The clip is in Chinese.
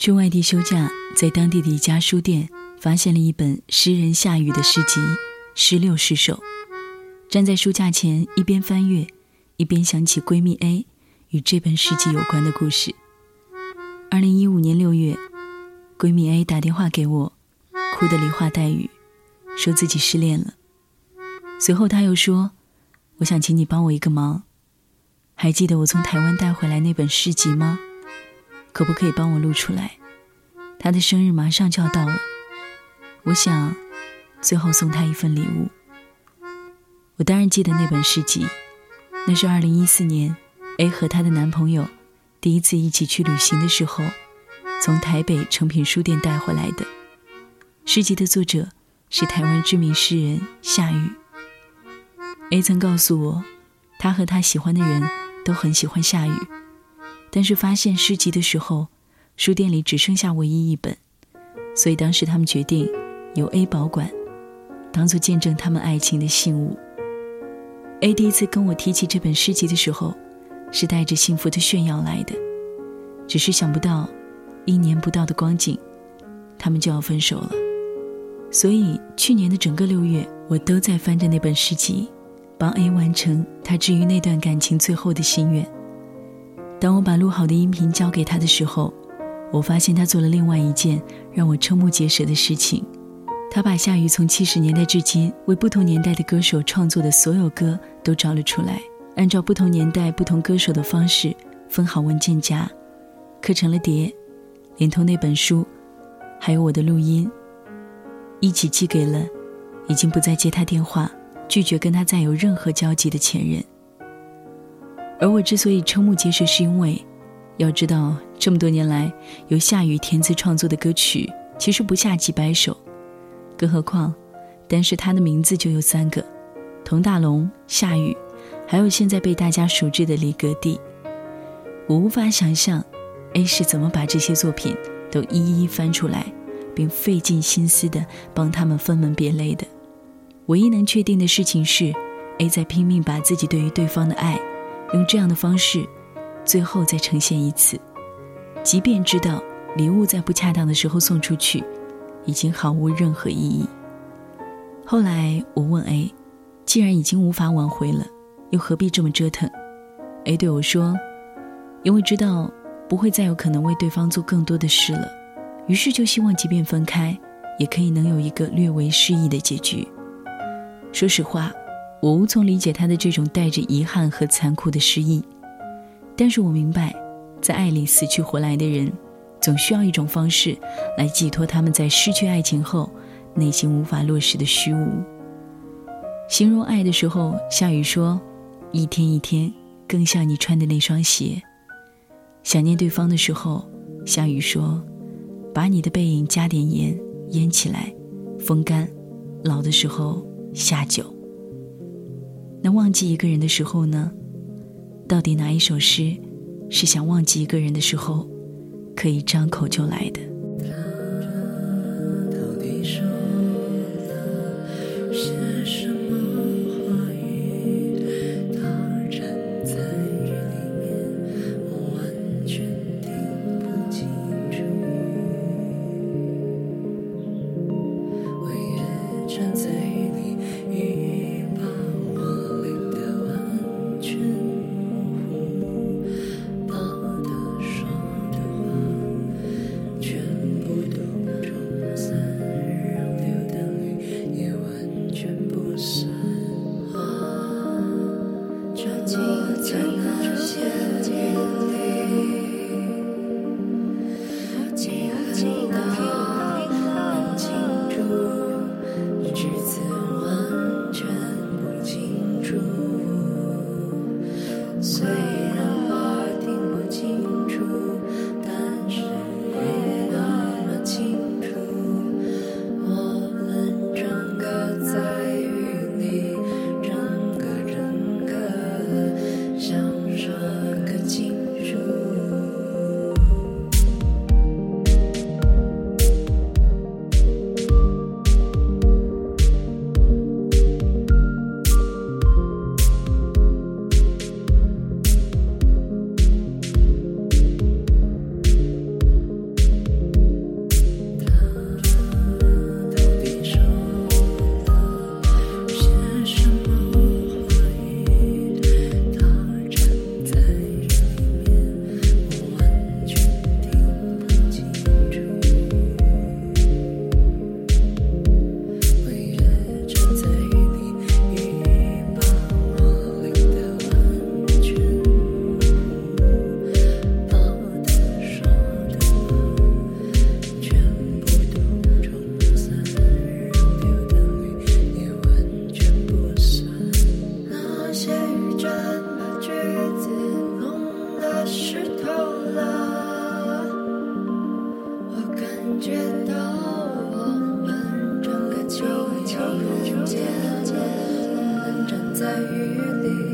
去外地休假，在当地的一家书店发现了一本诗人夏雨的诗集《诗六十首》。站在书架前，一边翻阅，一边想起闺蜜 A 与这本诗集有关的故事。二零一五年六月，闺蜜 A 打电话给我，哭得梨花带雨，说自己失恋了。随后她又说：“我想请你帮我一个忙，还记得我从台湾带回来那本诗集吗？”可不可以帮我录出来？他的生日马上就要到了，我想最后送他一份礼物。我当然记得那本诗集，那是二零一四年 A 和她的男朋友第一次一起去旅行的时候，从台北诚品书店带回来的。诗集的作者是台湾知名诗人夏雨。A 曾告诉我，他和他喜欢的人都很喜欢夏雨。但是发现诗集的时候，书店里只剩下唯一一本，所以当时他们决定由 A 保管，当做见证他们爱情的信物。A 第一次跟我提起这本诗集的时候，是带着幸福的炫耀来的，只是想不到，一年不到的光景，他们就要分手了。所以去年的整个六月，我都在翻着那本诗集，帮 A 完成他至于那段感情最后的心愿。当我把录好的音频交给他的时候，我发现他做了另外一件让我瞠目结舌的事情。他把夏雨从七十年代至今为不同年代的歌手创作的所有歌都找了出来，按照不同年代、不同歌手的方式分好文件夹，刻成了碟，连同那本书，还有我的录音，一起寄给了已经不再接他电话、拒绝跟他再有任何交集的前任。而我之所以瞠目结舌，是因为，要知道这么多年来由夏雨填词创作的歌曲其实不下几百首，更何况，单是他的名字就有三个：佟大龙、夏雨，还有现在被大家熟知的李格弟。我无法想象，A 是怎么把这些作品都一一翻出来，并费尽心思的帮他们分门别类的。唯一能确定的事情是，A 在拼命把自己对于对方的爱。用这样的方式，最后再呈现一次，即便知道礼物在不恰当的时候送出去，已经毫无任何意义。后来我问 A，既然已经无法挽回了，又何必这么折腾？A 对我说，因为知道不会再有可能为对方做更多的事了，于是就希望即便分开，也可以能有一个略为诗意的结局。说实话。我无从理解他的这种带着遗憾和残酷的失意，但是我明白，在爱里死去活来的人，总需要一种方式来寄托他们在失去爱情后内心无法落实的虚无。形容爱的时候，夏雨说：“一天一天更像你穿的那双鞋。”想念对方的时候，夏雨说：“把你的背影加点盐腌起来，风干，老的时候下酒。”能忘记一个人的时候呢？到底哪一首诗是想忘记一个人的时候可以张口就来的？距离。